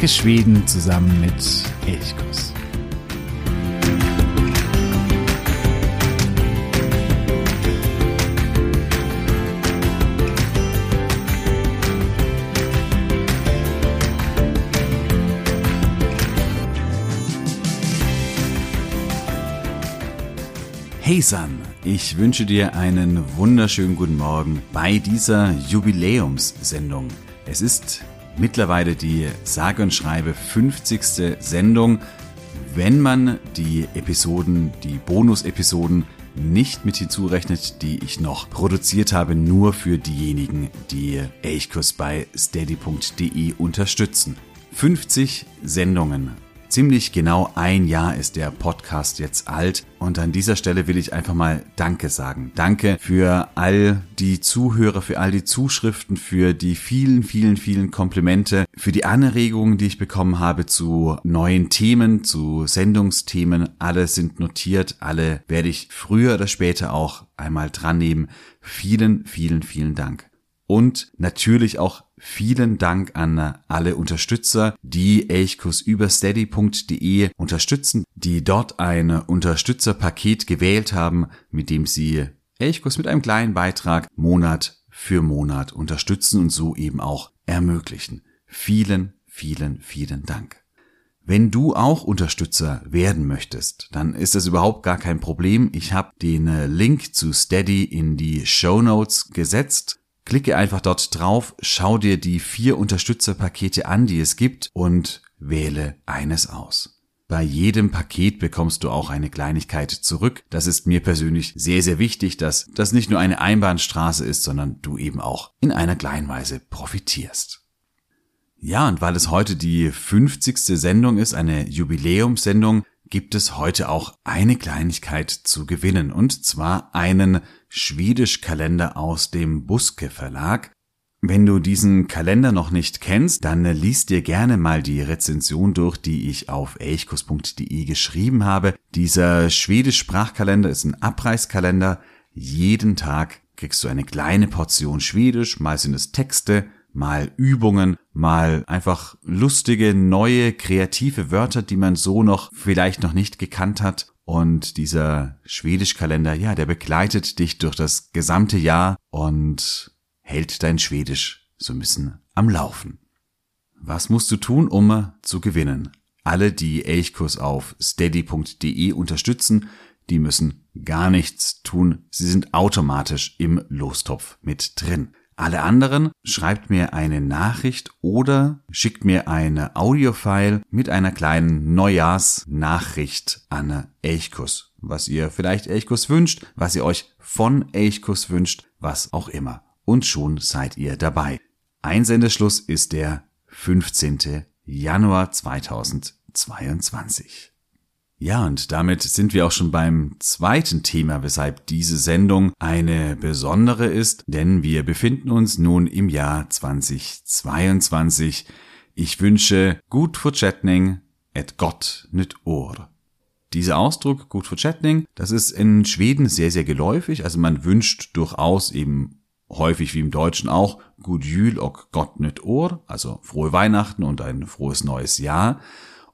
Entdecke Schweden zusammen mit Elchkuss. Hey San, ich wünsche dir einen wunderschönen guten Morgen bei dieser Jubiläumssendung. Es ist mittlerweile die sage und schreibe 50. Sendung, wenn man die Episoden, die Bonus-Episoden nicht mit hinzurechnet, die ich noch produziert habe, nur für diejenigen, die Elchkurs bei steady.de unterstützen. 50 Sendungen Ziemlich genau ein Jahr ist der Podcast jetzt alt und an dieser Stelle will ich einfach mal Danke sagen. Danke für all die Zuhörer, für all die Zuschriften, für die vielen, vielen, vielen Komplimente, für die Anregungen, die ich bekommen habe zu neuen Themen, zu Sendungsthemen. Alle sind notiert, alle werde ich früher oder später auch einmal dran nehmen. Vielen, vielen, vielen Dank. Und natürlich auch vielen Dank an alle Unterstützer, die Elchkurs über steady.de unterstützen, die dort ein Unterstützerpaket gewählt haben, mit dem sie Elchkurs mit einem kleinen Beitrag Monat für Monat unterstützen und so eben auch ermöglichen. Vielen, vielen, vielen Dank. Wenn du auch Unterstützer werden möchtest, dann ist das überhaupt gar kein Problem. Ich habe den Link zu Steady in die Show Notes gesetzt. Klicke einfach dort drauf, schau dir die vier Unterstützerpakete an, die es gibt und wähle eines aus. Bei jedem Paket bekommst du auch eine Kleinigkeit zurück. Das ist mir persönlich sehr, sehr wichtig, dass das nicht nur eine Einbahnstraße ist, sondern du eben auch in einer kleinen Weise profitierst. Ja, und weil es heute die 50. Sendung ist, eine Jubiläumssendung, gibt es heute auch eine Kleinigkeit zu gewinnen, und zwar einen Schwedisch-Kalender aus dem Buske Verlag. Wenn du diesen Kalender noch nicht kennst, dann liest dir gerne mal die Rezension durch, die ich auf elchkus.de geschrieben habe. Dieser Schwedisch-Sprachkalender ist ein Abreißkalender. Jeden Tag kriegst du eine kleine Portion Schwedisch, mal sind es Texte, mal Übungen, mal einfach lustige, neue, kreative Wörter, die man so noch vielleicht noch nicht gekannt hat. Und dieser Schwedischkalender, ja, der begleitet dich durch das gesamte Jahr und hält dein Schwedisch so ein bisschen am Laufen. Was musst du tun, um zu gewinnen? Alle, die Elchkurs auf steady.de unterstützen, die müssen gar nichts tun. Sie sind automatisch im Lostopf mit drin. Alle anderen schreibt mir eine Nachricht oder schickt mir eine Audiofile mit einer kleinen Neujahrsnachricht an Elchkus. Was ihr vielleicht Elchkus wünscht, was ihr euch von Elchkus wünscht, was auch immer. Und schon seid ihr dabei. Einsendeschluss ist der 15. Januar 2022. Ja, und damit sind wir auch schon beim zweiten Thema, weshalb diese Sendung eine besondere ist, denn wir befinden uns nun im Jahr 2022. Ich wünsche gut fortsättning et gott nit år. Dieser Ausdruck gut fortsättning, das ist in Schweden sehr, sehr geläufig, also man wünscht durchaus eben häufig wie im Deutschen auch gut jül och gott nit år, also frohe Weihnachten und ein frohes neues Jahr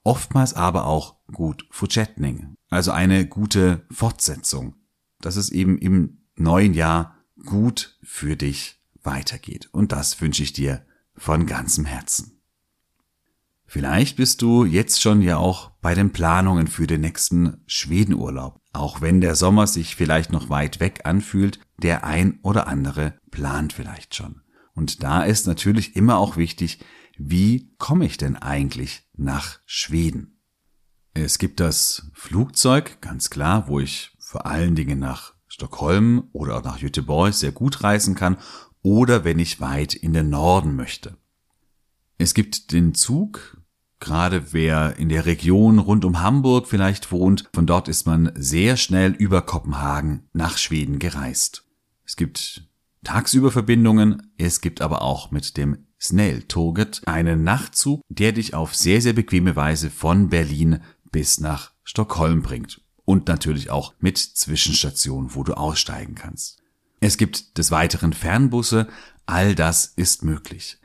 oftmals aber auch gut fortsättning, also eine gute Fortsetzung, dass es eben im neuen Jahr gut für dich weitergeht. Und das wünsche ich dir von ganzem Herzen. Vielleicht bist du jetzt schon ja auch bei den Planungen für den nächsten Schwedenurlaub. Auch wenn der Sommer sich vielleicht noch weit weg anfühlt, der ein oder andere plant vielleicht schon. Und da ist natürlich immer auch wichtig, wie komme ich denn eigentlich nach Schweden? Es gibt das Flugzeug, ganz klar, wo ich vor allen Dingen nach Stockholm oder auch nach Göteborg sehr gut reisen kann oder wenn ich weit in den Norden möchte. Es gibt den Zug, gerade wer in der Region rund um Hamburg vielleicht wohnt, von dort ist man sehr schnell über Kopenhagen nach Schweden gereist. Es gibt tagsüber Verbindungen, es gibt aber auch mit dem Snelltåget, einen Nachtzug, der dich auf sehr, sehr bequeme Weise von Berlin bis nach Stockholm bringt. Und natürlich auch mit Zwischenstationen, wo du aussteigen kannst. Es gibt des Weiteren Fernbusse, all das ist möglich.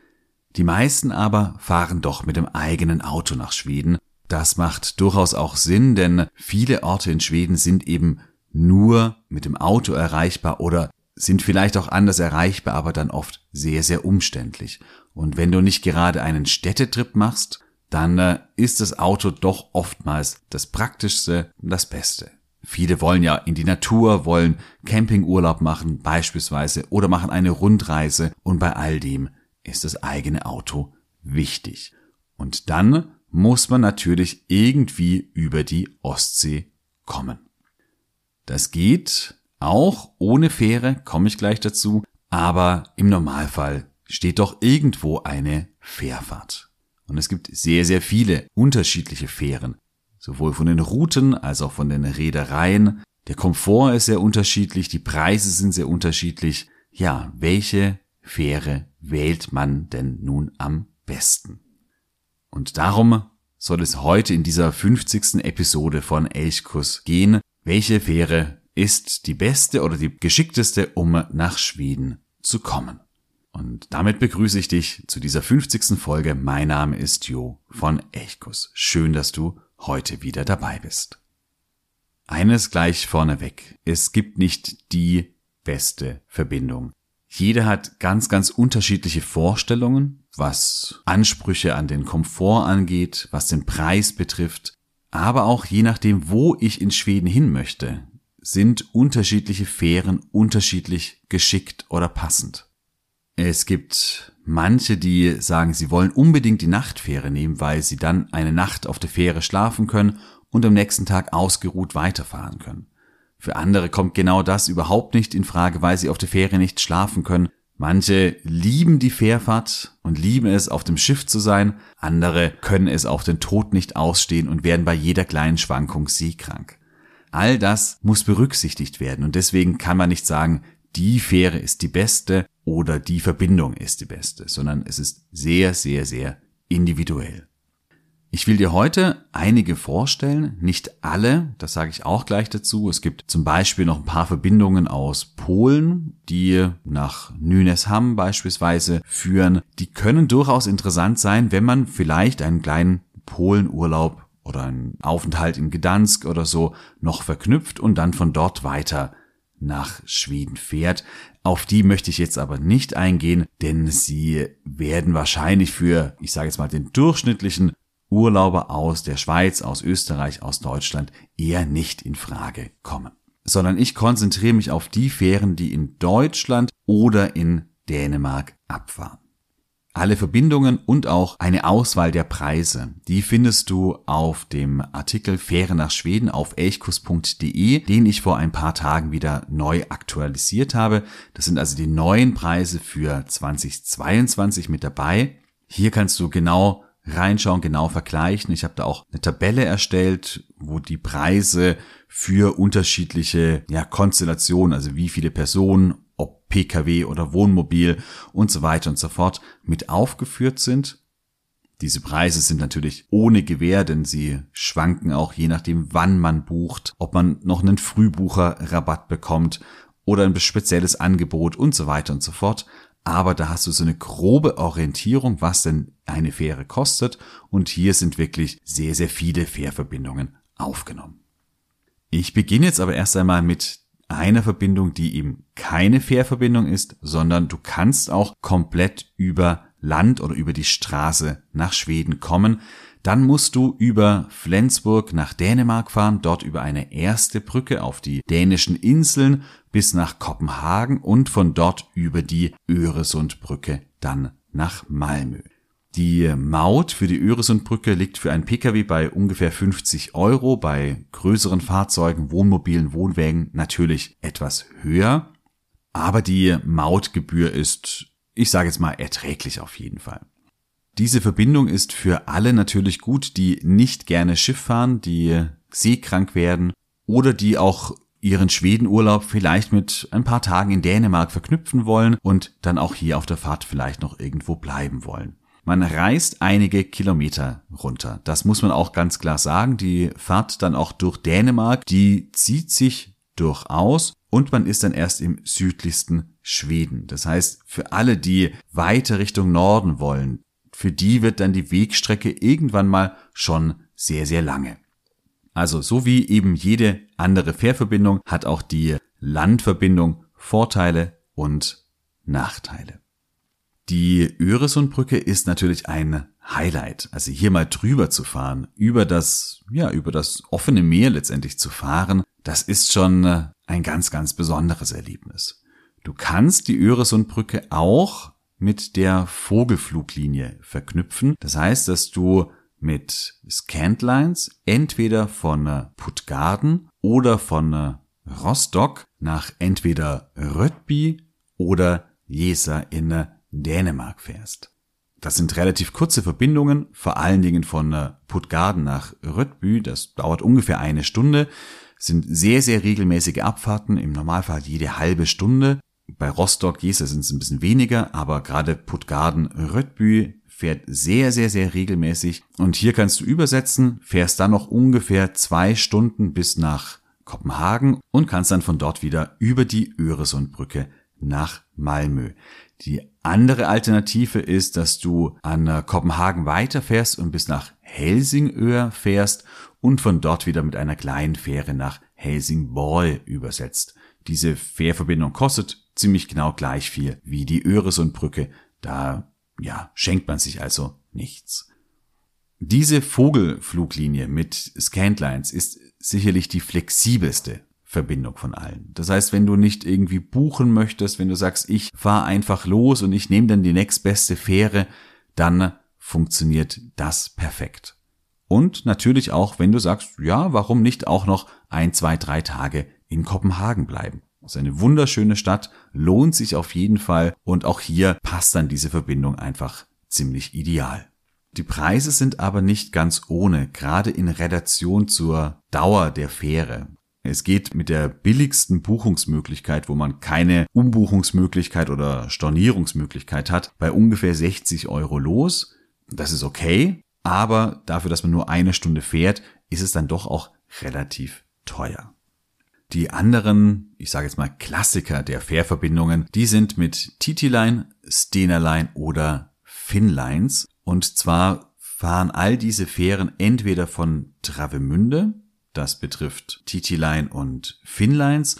Die meisten aber fahren doch mit dem eigenen Auto nach Schweden. Das macht durchaus auch Sinn, denn viele Orte in Schweden sind eben nur mit dem Auto erreichbar oder sind vielleicht auch anders erreichbar, aber dann oft sehr, sehr umständlich. Und wenn du nicht gerade einen Städtetrip machst, dann äh, ist das Auto doch oftmals das Praktischste und das Beste. Viele wollen ja in die Natur, wollen Campingurlaub machen beispielsweise oder machen eine Rundreise und bei all dem ist das eigene Auto wichtig. Und dann muss man natürlich irgendwie über die Ostsee kommen. Das geht auch ohne Fähre, komme ich gleich dazu, aber im Normalfall steht doch irgendwo eine Fährfahrt. Und es gibt sehr, sehr viele unterschiedliche Fähren, sowohl von den Routen als auch von den Reedereien. Der Komfort ist sehr unterschiedlich, die Preise sind sehr unterschiedlich. Ja, welche Fähre wählt man denn nun am besten? Und darum soll es heute in dieser 50. Episode von Elchkuss gehen. Welche Fähre ist die beste oder die geschickteste, um nach Schweden zu kommen? Und damit begrüße ich dich zu dieser 50. Folge. Mein Name ist Jo von Elchkuss. Schön, dass du heute wieder dabei bist. Eines gleich vorneweg. Es gibt nicht die beste Verbindung. Jeder hat ganz, ganz unterschiedliche Vorstellungen, was Ansprüche an den Komfort angeht, was den Preis betrifft, aber auch je nachdem, wo ich in Schweden hin möchte, sind unterschiedliche Fähren unterschiedlich geschickt oder passend. Es gibt manche, die sagen, sie wollen unbedingt die Nachtfähre nehmen, weil sie dann eine Nacht auf der Fähre schlafen können und am nächsten Tag ausgeruht weiterfahren können. Für andere kommt genau das überhaupt nicht in Frage, weil sie auf der Fähre nicht schlafen können. Manche lieben die Fährfahrt und lieben es, auf dem Schiff zu sein. Andere können es auf den Tod nicht ausstehen und werden bei jeder kleinen Schwankung seekrank. All das muss berücksichtigt werden und deswegen kann man nicht sagen, die Fähre ist die beste oder die Verbindung ist die beste, sondern es ist sehr, sehr, sehr individuell. Ich will dir heute einige vorstellen, nicht alle, das sage ich auch gleich dazu. Es gibt zum Beispiel noch ein paar Verbindungen aus Polen, die nach Nynäsham beispielsweise führen. Die können durchaus interessant sein, wenn man vielleicht einen kleinen Polenurlaub oder einen Aufenthalt in Gdansk oder so noch verknüpft und dann von dort weiter nach Schweden fährt. Auf die möchte ich jetzt aber nicht eingehen, denn sie werden wahrscheinlich für, ich sage jetzt mal, den durchschnittlichen Urlauber aus der Schweiz, aus Österreich, aus Deutschland eher nicht in Frage kommen. Sondern ich konzentriere mich auf die Fähren, die in Deutschland oder in Dänemark abfahren. Alle Verbindungen und auch eine Auswahl der Preise, die findest du auf dem Artikel Fähre nach Schweden auf elchkus.de, den ich vor ein paar Tagen wieder neu aktualisiert habe. Das sind also die neuen Preise für 2022 mit dabei. Hier kannst du genau reinschauen, genau vergleichen. Ich habe da auch eine Tabelle erstellt, wo die Preise für unterschiedliche ja, Konstellationen, also wie viele Personen, Pkw oder Wohnmobil und so weiter und so fort mit aufgeführt sind. Diese Preise sind natürlich ohne Gewähr, denn sie schwanken auch je nachdem, wann man bucht, ob man noch einen Frühbucherrabatt bekommt oder ein spezielles Angebot und so weiter und so fort aber da hast du so eine grobe Orientierung, was denn eine Fähre kostet und hier sind wirklich sehr, sehr viele Fährverbindungen aufgenommen. Ich beginne jetzt aber erst einmal mit einer Verbindung, die eben keine Fährverbindung ist, sondern du kannst auch komplett über Land oder über die Straße nach Schweden kommen. Dann musst du über Flensburg nach Dänemark fahren, dort über eine erste Brücke auf die dänischen Inseln bis nach Kopenhagen und von dort über die Öresundbrücke dann nach Malmö. Die Maut für die Öresundbrücke liegt für einen Pkw bei ungefähr 50 Euro, bei größeren Fahrzeugen, Wohnmobilen, Wohnwägen natürlich etwas höher. Aber die Mautgebühr ist, ich sage jetzt mal, erträglich auf jeden Fall. Diese Verbindung ist für alle natürlich gut, die nicht gerne Schiff fahren, die seekrank werden oder die auch ihren Schwedenurlaub vielleicht mit ein paar Tagen in Dänemark verknüpfen wollen und dann auch hier auf der Fahrt vielleicht noch irgendwo bleiben wollen. Man reist einige Kilometer runter. Das muss man auch ganz klar sagen. Die Fahrt dann auch durch Dänemark, die zieht sich durchaus und man ist dann erst im südlichsten Schweden. Das heißt, für alle, die weiter Richtung Norden wollen, für die wird dann die Wegstrecke irgendwann mal schon sehr, sehr lange. Also so wie eben jede andere Fährverbindung hat auch die Landverbindung Vorteile und Nachteile. Die Öresundbrücke ist natürlich ein Highlight. Also hier mal drüber zu fahren, über das, ja, über das offene Meer letztendlich zu fahren, das ist schon ein ganz, ganz besonderes Erlebnis. Du kannst die Öresundbrücke auch mit der Vogelfluglinie verknüpfen. Das heißt, dass du mit Scantlines entweder von Puttgarden oder von Rostock nach entweder Rödby oder Jesa in Dänemark fährst. Das sind relativ kurze Verbindungen, vor allen Dingen von Puttgarden nach Rödby. Das dauert ungefähr eine Stunde, sind sehr, sehr regelmäßige Abfahrten, im Normalfall jede halbe Stunde. Bei Rostock, Jesa sind es ein bisschen weniger, aber gerade Puttgarden, Rödby fährt sehr, sehr, sehr regelmäßig. Und hier kannst du übersetzen, fährst dann noch ungefähr zwei Stunden bis nach Kopenhagen und kannst dann von dort wieder über die Öresundbrücke nach Malmö. Die andere Alternative ist, dass du an Kopenhagen weiterfährst und bis nach Helsingör fährst und von dort wieder mit einer kleinen Fähre nach Helsingborg übersetzt. Diese Fährverbindung kostet ziemlich genau gleich viel wie die Öresundbrücke. Da, ja, schenkt man sich also nichts. Diese Vogelfluglinie mit Scantlines ist sicherlich die flexibelste Verbindung von allen. Das heißt, wenn du nicht irgendwie buchen möchtest, wenn du sagst, ich fahre einfach los und ich nehme dann die nächstbeste Fähre, dann funktioniert das perfekt. Und natürlich auch, wenn du sagst, ja, warum nicht auch noch ein, zwei, drei Tage in Kopenhagen bleiben. Das ist eine wunderschöne Stadt, lohnt sich auf jeden Fall und auch hier passt dann diese Verbindung einfach ziemlich ideal. Die Preise sind aber nicht ganz ohne, gerade in Relation zur Dauer der Fähre. Es geht mit der billigsten Buchungsmöglichkeit, wo man keine Umbuchungsmöglichkeit oder Stornierungsmöglichkeit hat, bei ungefähr 60 Euro los. Das ist okay, aber dafür, dass man nur eine Stunde fährt, ist es dann doch auch relativ teuer. Die anderen, ich sage jetzt mal Klassiker der Fährverbindungen, die sind mit TT-Line, Stena Line oder Finnlines. Und zwar fahren all diese Fähren entweder von Travemünde, das betrifft TT-Line und Finnlines,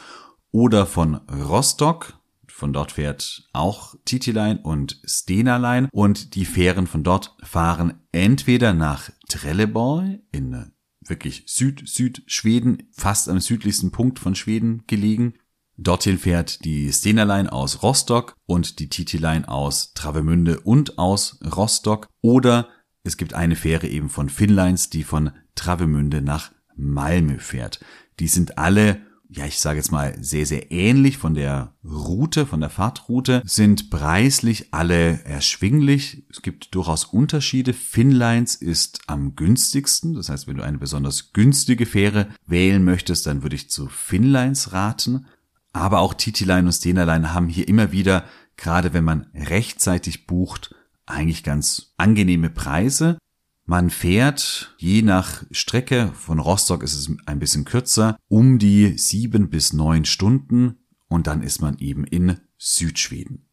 oder von Rostock, von dort fährt auch TT-Line und Stena Line und die Fähren von dort fahren entweder nach Trelleborg in wirklich Süd-Süd-Schweden, fast am südlichsten Punkt von Schweden gelegen. Dorthin fährt die Stena Line aus Rostock und die TT Line aus Travemünde und aus Rostock. Oder es gibt eine Fähre eben von Finnlines, die von Travemünde nach Malmö fährt. Die sind alle ja, ich sage jetzt mal, sehr, sehr ähnlich von der Route, von der Fahrtroute, sind preislich alle erschwinglich. Es gibt durchaus Unterschiede. Finnlines ist am günstigsten. Das heißt, wenn du eine besonders günstige Fähre wählen möchtest, dann würde ich zu Finnlines raten. Aber auch TT-Line und Stena Line haben hier immer wieder, gerade wenn man rechtzeitig bucht, eigentlich ganz angenehme Preise. Man fährt je nach Strecke, von Rostock ist es ein bisschen kürzer, um die sieben bis neun Stunden und dann ist man eben in Südschweden.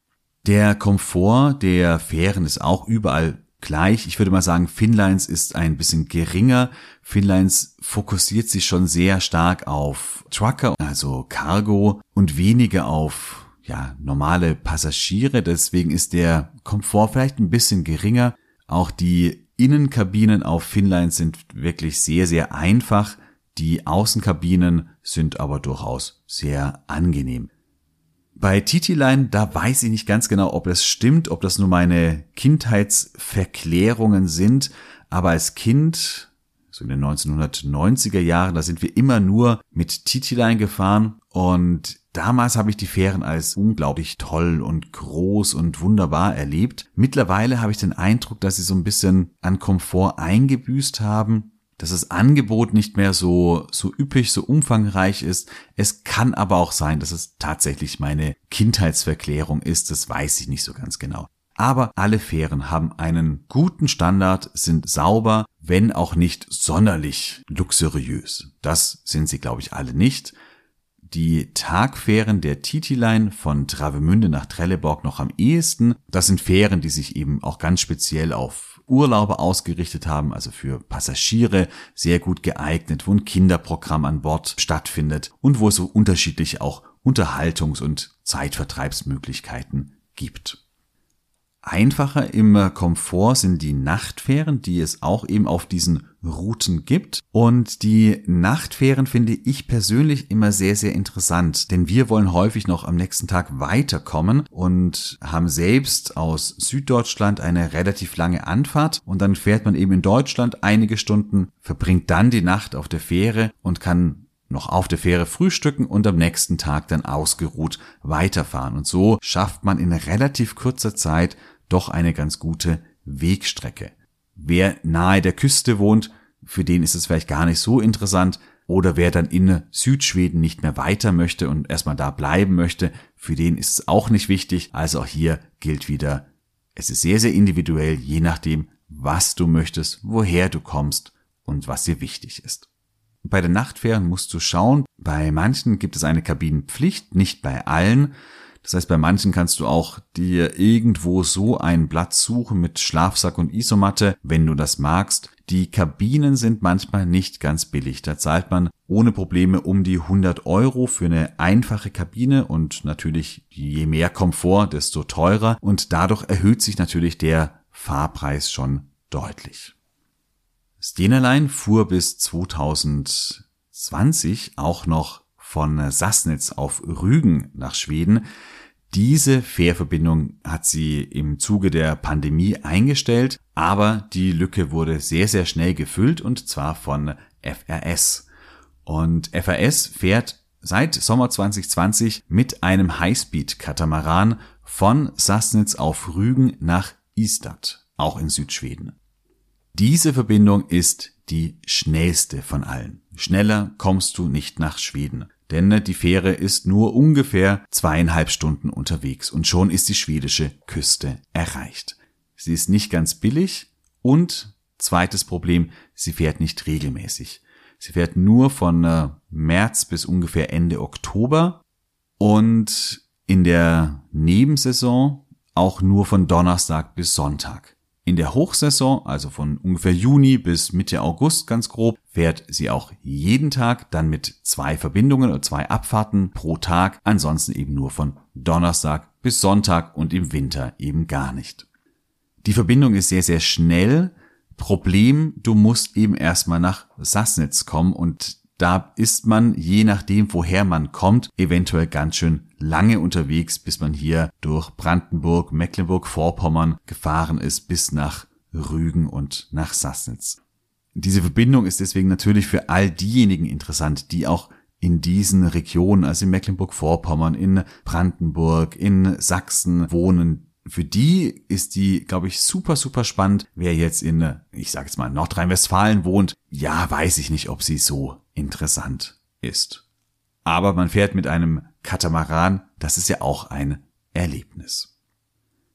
Der Komfort der Fähren ist auch überall gleich. Ich würde mal sagen, Finnlines ist ein bisschen geringer. Finnlines fokussiert sich schon sehr stark auf Trucker, also Cargo und weniger auf ja, normale Passagiere. Deswegen ist der Komfort vielleicht ein bisschen geringer. Auch die Innenkabinen auf Finnline sind wirklich sehr, sehr einfach. Die Außenkabinen sind aber durchaus sehr angenehm. Bei TT-Line, da weiß ich nicht ganz genau, ob es stimmt, ob das nur meine Kindheitsverklärungen sind, aber als Kind, so in den 1990er Jahren, da sind wir immer nur mit TT-Line gefahren und Damals habe ich die Fähren als unglaublich toll und groß und wunderbar erlebt. Mittlerweile habe ich den Eindruck, dass sie so ein bisschen an Komfort eingebüßt haben, dass das Angebot nicht mehr so, so üppig, so umfangreich ist. Es kann aber auch sein, dass es tatsächlich meine Kindheitsverklärung ist. Das weiß ich nicht so ganz genau. Aber alle Fähren haben einen guten Standard, sind sauber, wenn auch nicht sonderlich luxuriös. Das sind sie, glaube ich, alle nicht. die Tagfähren der TT-Line von Travemünde nach Trelleborg noch am ehesten. Das sind Fähren, die sich eben auch ganz speziell auf Urlaube ausgerichtet haben, also für Passagiere sehr gut geeignet, wo ein Kinderprogramm an Bord stattfindet und wo es so unterschiedlich auch Unterhaltungs- und Zeitvertreibsmöglichkeiten gibt. Einfacher im Komfort sind die Nachtfähren, die es auch eben auf diesen Routen gibt. Und die Nachtfähren finde ich persönlich immer sehr, sehr interessant, denn wir wollen häufig noch am nächsten Tag weiterkommen und haben selbst aus Süddeutschland eine relativ lange Anfahrt und dann fährt man eben in Deutschland einige Stunden, verbringt dann die Nacht auf der Fähre und kann noch auf der Fähre frühstücken und am nächsten Tag dann ausgeruht weiterfahren. Und so schafft man in relativ kurzer Zeit doch eine ganz gute Wegstrecke. Wer nahe der Küste wohnt, für den ist es vielleicht gar nicht so interessant. Oder wer dann in Südschweden nicht mehr weiter möchte und erstmal da bleiben möchte, für den ist es auch nicht wichtig. Also auch hier gilt wieder, es ist sehr, sehr individuell, je nachdem, was du möchtest, woher du kommst und was dir wichtig ist. Bei den Nachtfähren musst du schauen, bei manchen gibt es eine Kabinenpflicht, nicht bei allen. Das heißt, bei manchen kannst du auch dir irgendwo so einen Platz suchen mit Schlafsack und Isomatte, wenn du das magst. Die Kabinen sind manchmal nicht ganz billig. Da zahlt man ohne Probleme um die 100 Euro für eine einfache Kabine und natürlich je mehr Komfort, desto teurer und dadurch erhöht sich natürlich der Fahrpreis schon deutlich. Stenerlein fuhr bis 2020 auch noch von Sassnitz auf Rügen nach Schweden. Diese Fährverbindung hat sie im Zuge der Pandemie eingestellt, aber die Lücke wurde sehr, sehr schnell gefüllt und zwar von FRS. Und FRS fährt seit Sommer 2020 mit einem Highspeed-Katamaran von Sassnitz auf Rügen nach Istad, auch in Südschweden. Diese Verbindung ist die schnellste von allen. Schneller kommst du nicht nach Schweden denn die Fähre ist nur ungefähr zweieinhalb Stunden unterwegs und schon ist die schwedische Küste erreicht. Sie ist nicht ganz billig und zweites Problem, sie fährt nicht regelmäßig. Sie fährt nur von äh, März bis ungefähr Ende Oktober und in der Nebensaison auch nur von Donnerstag bis Sonntag. In der Hochsaison, also von ungefähr Juni bis Mitte August ganz grob, fährt sie auch jeden Tag, dann mit zwei Verbindungen oder zwei Abfahrten pro Tag, ansonsten eben nur von Donnerstag bis Sonntag und im Winter eben gar nicht. Die Verbindung ist sehr, sehr schnell. Problem, du musst eben erstmal nach Sassnitz kommen und da ist man, je nachdem, woher man kommt, eventuell ganz schön lange unterwegs, bis man hier durch Brandenburg, Mecklenburg-Vorpommern gefahren ist, bis nach Rügen und nach Sassnitz. Diese Verbindung ist deswegen natürlich für all diejenigen interessant, die auch in diesen Regionen, also in Mecklenburg-Vorpommern, in Brandenburg, in Sachsen wohnen, für die ist die, glaube ich, super, super spannend. Wer jetzt in, ich sage jetzt mal, Nordrhein-Westfalen wohnt, ja, weiß ich nicht, ob sie so interessant ist. Aber man fährt mit einem Katamaran, das ist ja auch ein Erlebnis.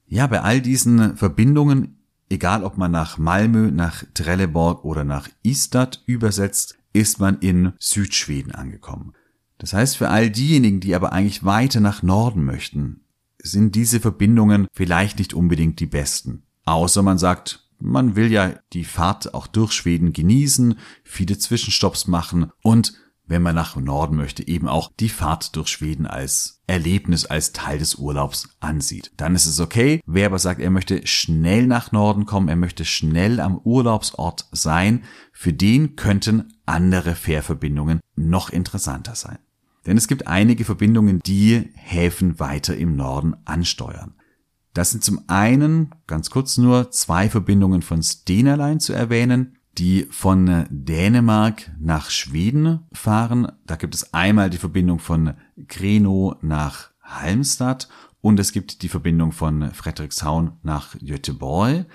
Ja, bei all diesen Verbindungen, egal ob man nach Malmö, nach Trelleborg oder nach Istad übersetzt, ist man in Südschweden angekommen. Das heißt, für all diejenigen, die aber eigentlich weiter nach Norden möchten, sind diese Verbindungen vielleicht nicht unbedingt die besten. Außer man sagt, man will ja die Fahrt auch durch Schweden genießen, viele Zwischenstopps machen und wenn man nach Norden möchte, eben auch die Fahrt durch Schweden als Erlebnis, als Teil des Urlaubs ansieht. Dann ist es okay. Wer aber sagt, er möchte schnell nach Norden kommen, er möchte schnell am Urlaubsort sein, für den könnten andere Fährverbindungen noch interessanter sein. Denn es gibt einige Verbindungen, die Häfen weiter im Norden ansteuern. Das sind zum einen, ganz kurz nur, zwei Verbindungen von Stena Line zu erwähnen, die von Dänemark nach Schweden fahren. Da gibt es einmal die Verbindung von Greno nach Halmstad und es gibt die Verbindung von Frederikshavn nach Göteborg.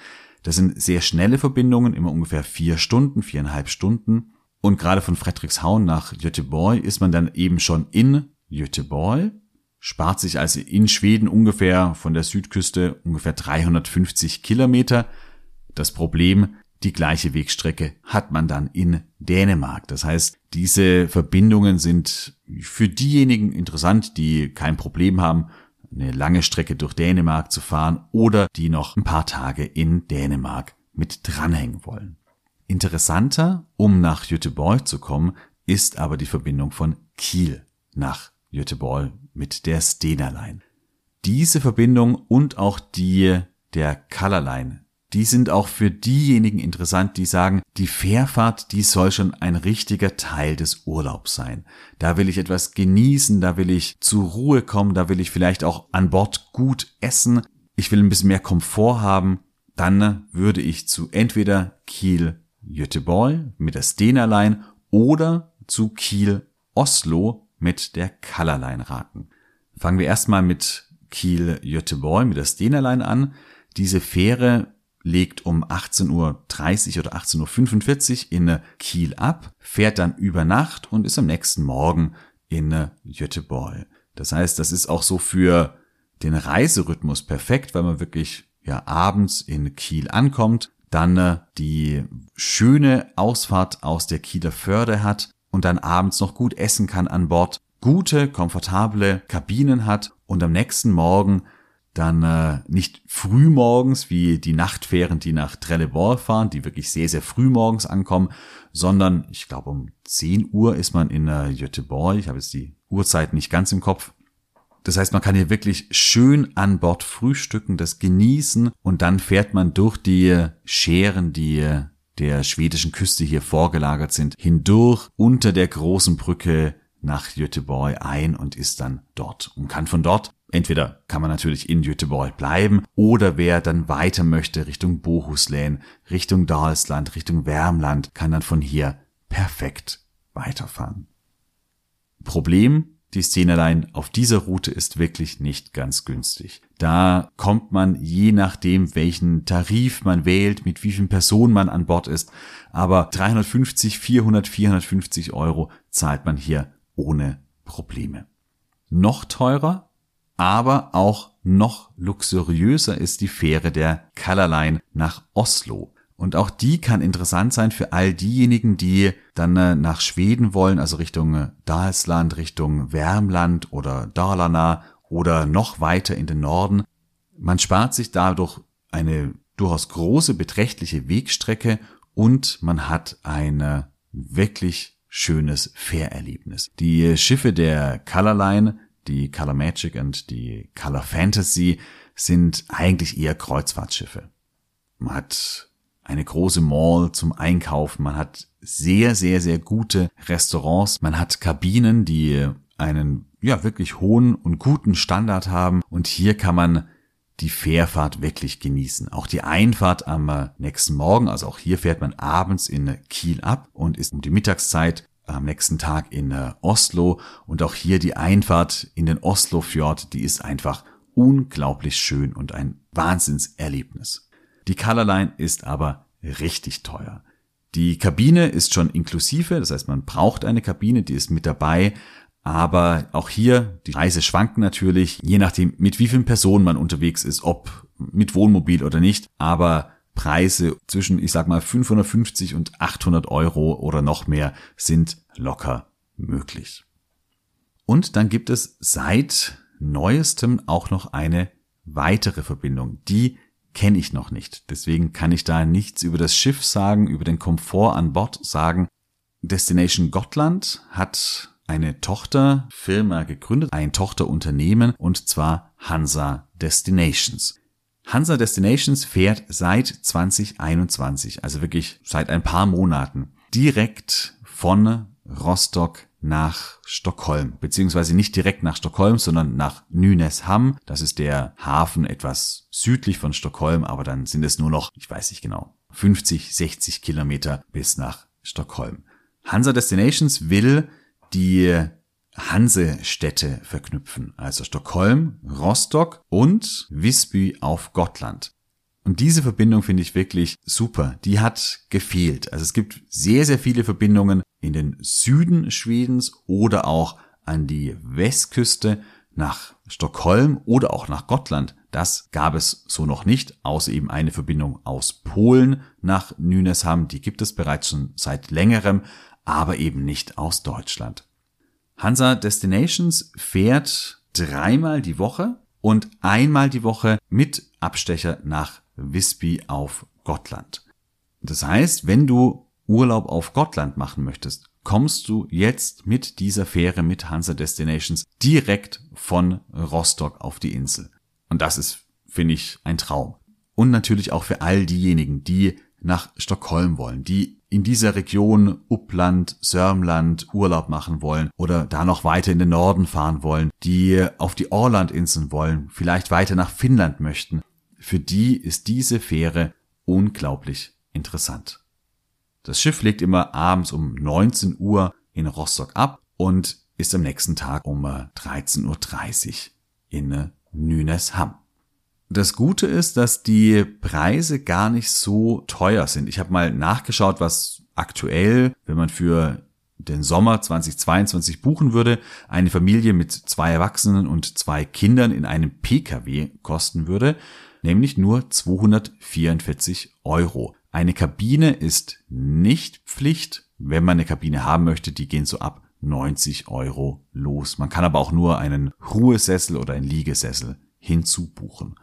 Das sind sehr schnelle Verbindungen, immer ungefähr vier Stunden, viereinhalb Stunden. Und gerade von Fredrikshavn nach Göteborg ist man dann eben schon in Göteborg, spart sich also in Schweden ungefähr von der Südküste ungefähr 350 Kilometer. Das Problem, die gleiche Wegstrecke hat man dann in Dänemark. Das heißt, diese Verbindungen sind für diejenigen interessant, die kein Problem haben, eine lange Strecke durch Dänemark zu fahren oder die noch ein paar Tage in Dänemark mit dranhängen wollen. Interessanter, um nach Göteborg zu kommen, ist aber die Verbindung von Kiel nach Göteborg mit der Stena Line. Diese Verbindung und auch die der Color Line die sind auch für diejenigen interessant, die sagen, die Fährfahrt, die soll schon ein richtiger Teil des Urlaubs sein. Da will ich etwas genießen, da will ich zur Ruhe kommen, da will ich vielleicht auch an Bord gut essen, ich will ein bisschen mehr Komfort haben, dann würde ich zu entweder Kiel Göteborg mit der Stena Line oder zu Kiel Oslo mit der Color Line raten. Fangen wir erstmal mit Kiel Göteborg mit der Stena Line an. Diese Fähre legt um 18.30 Uhr oder 18.45 Uhr in Kiel ab, fährt dann über Nacht und ist am nächsten Morgen in Göteborg. Das heißt, das ist auch so für den Reiserhythmus perfekt, weil man wirklich ja abends in Kiel ankommt, dann äh, die schöne Ausfahrt aus der Kieler Förde hat und dann abends noch gut essen kann an Bord, gute, komfortable Kabinen hat und am nächsten Morgen dann äh, nicht früh morgens wie die Nachtfähren, die nach Trelleborg fahren, die wirklich sehr, sehr früh morgens ankommen, sondern ich glaube um 10 Uhr ist man in äh, Göteborg. Ich habe jetzt die Uhrzeit nicht ganz im Kopf. Das heißt, man kann hier wirklich schön an Bord frühstücken, das genießen und dann fährt man durch die Scheren, die der schwedischen Küste hier vorgelagert sind, hindurch unter der großen Brücke nach Göteborg ein und ist dann dort und kann von dort Entweder kann man natürlich in Göteborg bleiben oder wer dann weiter möchte Richtung Bohuslän, Richtung Dalsland, Richtung Wärmland, kann dann von hier perfekt weiterfahren. Problem, die Szeneline auf dieser Route ist wirklich nicht ganz günstig. Da kommt man je nachdem, welchen Tarif man wählt, mit wie vielen Personen man an Bord ist, aber 350, 400, 450 Euro zahlt man hier ohne Probleme. Noch teurer aber auch noch luxuriöser ist die Fähre der Colorline nach Oslo. Und auch die kann interessant sein für all diejenigen, die dann äh, nach Schweden wollen, also Richtung äh, Dalsland, Richtung Wärmland oder Dalarna oder noch weiter in den Norden. Man spart sich dadurch eine durchaus große, beträchtliche Wegstrecke und man hat ein äh, wirklich schönes Fährerlebnis. Die Schiffe der Colorline die Color Magic und die Color Fantasy sind eigentlich eher Kreuzfahrtschiffe. Man hat eine große Mall zum Einkaufen, man hat sehr, sehr, sehr gute Restaurants, man hat Kabinen, die einen ja wirklich hohen und guten Standard haben. Und hier kann man die Fährfahrt wirklich genießen. Auch die Einfahrt am nächsten Morgen, also auch hier fährt man abends in Kiel ab und ist um die Mittagszeit am nächsten Tag in äh, Oslo. Und auch hier die Einfahrt in den Oslofjord, die ist einfach unglaublich schön und ein Wahnsinnserlebnis. Die Colorline ist aber richtig teuer. Die Kabine ist schon inklusive, das heißt man braucht eine Kabine, die ist mit dabei, aber auch hier, die Preise schwanken natürlich, je nachdem, mit wie vielen Personen man unterwegs ist, ob mit Wohnmobil oder nicht, aber Preise zwischen, ich sag mal, 550 und 800 Euro oder noch mehr sind locker möglich. Und dann gibt es seit neuestem auch noch eine weitere Verbindung. Die kenne ich noch nicht. Deswegen kann ich da nichts über das Schiff sagen, über den Komfort an Bord sagen. Destination Gotland hat eine Tochterfirma gegründet, ein Tochterunternehmen und zwar Hansa Destinations. Hansa Destinations fährt seit 2021, also wirklich seit ein paar Monaten, direkt von Rostock nach Stockholm, beziehungsweise nicht direkt nach Stockholm, sondern nach Nynäshamn. Das ist der Hafen etwas südlich von Stockholm, aber dann sind es nur noch, ich weiß nicht genau, 50, 60 Kilometer bis nach Stockholm. Hansa Destinations will die Hansestädte verknüpfen, also Stockholm, Rostock und Visby auf Gotland. Und diese Verbindung finde ich wirklich super. Die hat gefehlt. Also es gibt sehr, sehr viele Verbindungen in den Süden Schwedens oder auch an die Westküste nach Stockholm oder auch nach Gotland Das gab es so noch nicht, außer eben eine Verbindung aus Polen nach Nynäsham. Die gibt es bereits schon seit längerem, aber eben nicht aus Deutschland. Hansa Destinations fährt dreimal die Woche und einmal die Woche mit Abstecher nach Visby auf Gotland. Das heißt, wenn du Urlaub auf Gotland machen möchtest, kommst du jetzt mit dieser Fähre mit Hansa Destinations direkt von Rostock auf die Insel. Und das ist, finde ich, ein Traum. Und natürlich auch für all diejenigen, die nach Stockholm wollen, die in dieser Region Uppland, Sörmland Urlaub machen wollen oder da noch weiter in den Norden fahren wollen, die auf die Orlandinseln wollen, vielleicht weiter nach Finnland möchten. Für die ist diese Fähre unglaublich interessant. Das Schiff legt immer abends um 19 Uhr in Rostock ab und ist am nächsten Tag um 13.30 Uhr in Nynäsham. Das Gute ist, dass die Preise gar nicht so teuer sind. Ich habe mal nachgeschaut, was aktuell, wenn man für den Sommer 2022 buchen würde, eine Familie mit zwei Erwachsenen und zwei Kindern in einem Pkw kosten würde, nämlich nur 244 Euro. Eine Kabine ist nicht Pflicht. Wenn man eine Kabine haben möchte, die gehen so ab 90 Euro los. Man kann aber auch nur einen Ruhesessel oder einen Liegesessel hinzubuchen.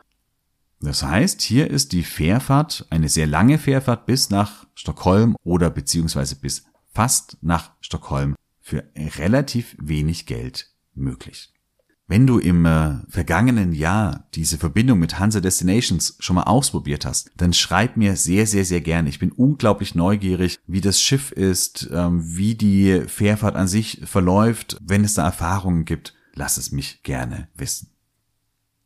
Das heißt, hier ist die Fährfahrt eine sehr lange Fährfahrt bis nach Stockholm oder beziehungsweise bis fast nach Stockholm für relativ wenig Geld möglich. Wenn du im äh, vergangenen Jahr diese Verbindung mit Hansa Destinations schon mal ausprobiert hast, dann schreib mir sehr, sehr, sehr gerne. Ich bin unglaublich neugierig, wie das Schiff ist, ähm, wie die Fährfahrt an sich verläuft. Wenn es da Erfahrungen gibt, lass es mich gerne wissen.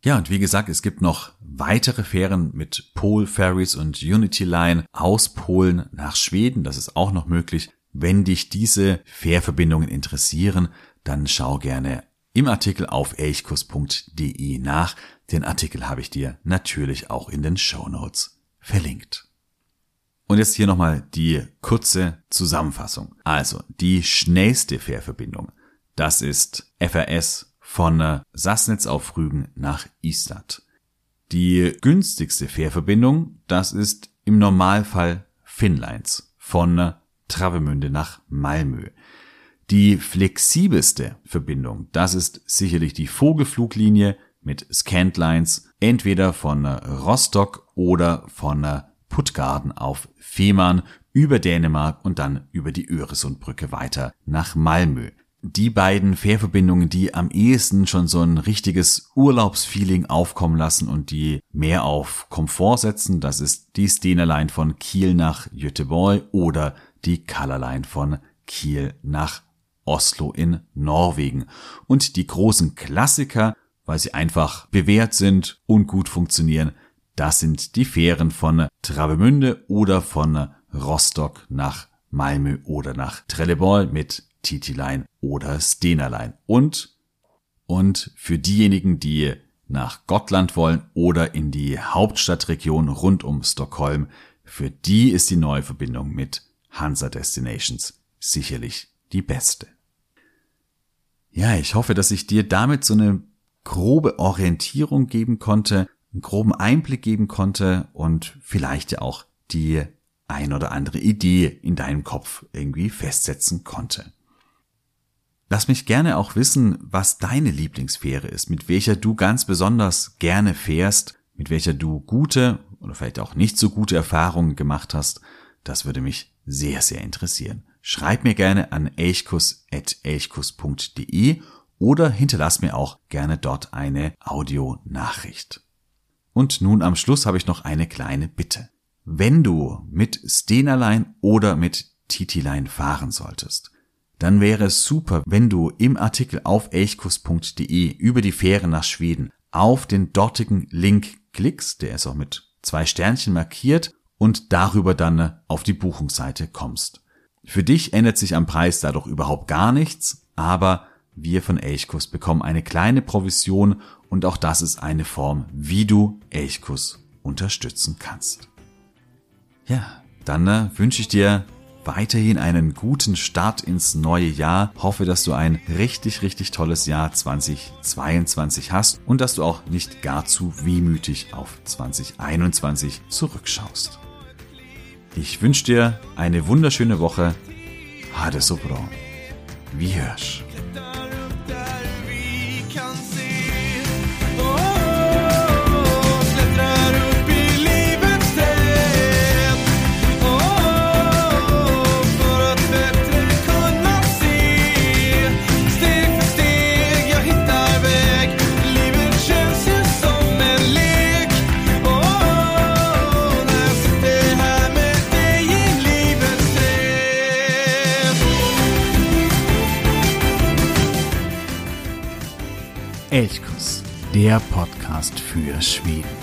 Ja, und wie gesagt, es gibt noch weitere Fähren mit Pol Ferries und Unity Line aus Polen nach Schweden. Das ist auch noch möglich. Wenn dich diese Fährverbindungen interessieren, dann schau gerne im Artikel auf elchkus.de nach. Den Artikel habe ich dir natürlich auch in den Show Notes verlinkt. Und jetzt hier nochmal die kurze Zusammenfassung. Also, die schnellste Fährverbindung, das ist FRS von Sassnitz auf Rügen nach Istad. Die günstigste Fährverbindung, das ist im Normalfall Finnlines von Travemünde nach Malmö. Die flexibelste Verbindung, das ist sicherlich die Vogelfluglinie mit Scantlines, entweder von Rostock oder von Puttgarden auf Fehmarn über Dänemark und dann über die Öresundbrücke weiter nach Malmö. Die beiden Fährverbindungen, die am ehesten schon so ein richtiges Urlaubsfeeling aufkommen lassen und die mehr auf Komfort setzen, das ist die Stena Line von Kiel nach Göteborg oder die Color Line von Kiel nach Oslo in Norwegen. Und die großen Klassiker, weil sie einfach bewährt sind und gut funktionieren, das sind die Fähren von Travemünde oder von Rostock nach Malmö oder nach Trelleborg mit TT Line oder Stena Line. Und, und für diejenigen, die nach Gottland wollen oder in die Hauptstadtregion rund um Stockholm, für die ist die neue Verbindung mit Hansa Destinations sicherlich die beste. Ja, ich hoffe, dass ich dir damit so eine grobe Orientierung geben konnte, einen groben Einblick geben konnte und vielleicht ja auch die ein oder andere Idee in deinem Kopf irgendwie festsetzen konnte. Lass mich gerne auch wissen, was deine Lieblingsfähre ist, mit welcher du ganz besonders gerne fährst, mit welcher du gute oder vielleicht auch nicht so gute Erfahrungen gemacht hast. Das würde mich sehr, sehr interessieren. Schreib mir gerne an elchkus.elchkus.de oder hinterlass mir auch gerne dort eine Audionachricht. Und nun am Schluss habe ich noch eine kleine Bitte. Wenn du mit Stenerlein oder mit Titilein fahren solltest, dann wäre es super, wenn du im Artikel auf elchkus.de über die Fähre nach Schweden auf den dortigen Link klickst, der ist auch mit zwei Sternchen markiert, und darüber dann auf die Buchungsseite kommst. Für dich ändert sich am Preis dadurch überhaupt gar nichts, aber wir von Elchkus bekommen eine kleine Provision und auch das ist eine Form, wie du Elchkus unterstützen kannst. Ja, dann äh, wünsche ich dir weiterhin einen guten Start ins neue Jahr. Hoffe, dass du ein richtig, richtig tolles Jahr 2022 hast und dass du auch nicht gar zu wehmütig auf 2021 zurückschaust. Ich wünsche dir eine wunderschöne Woche. Hade so braun. Wie Hirsch. fyres svil.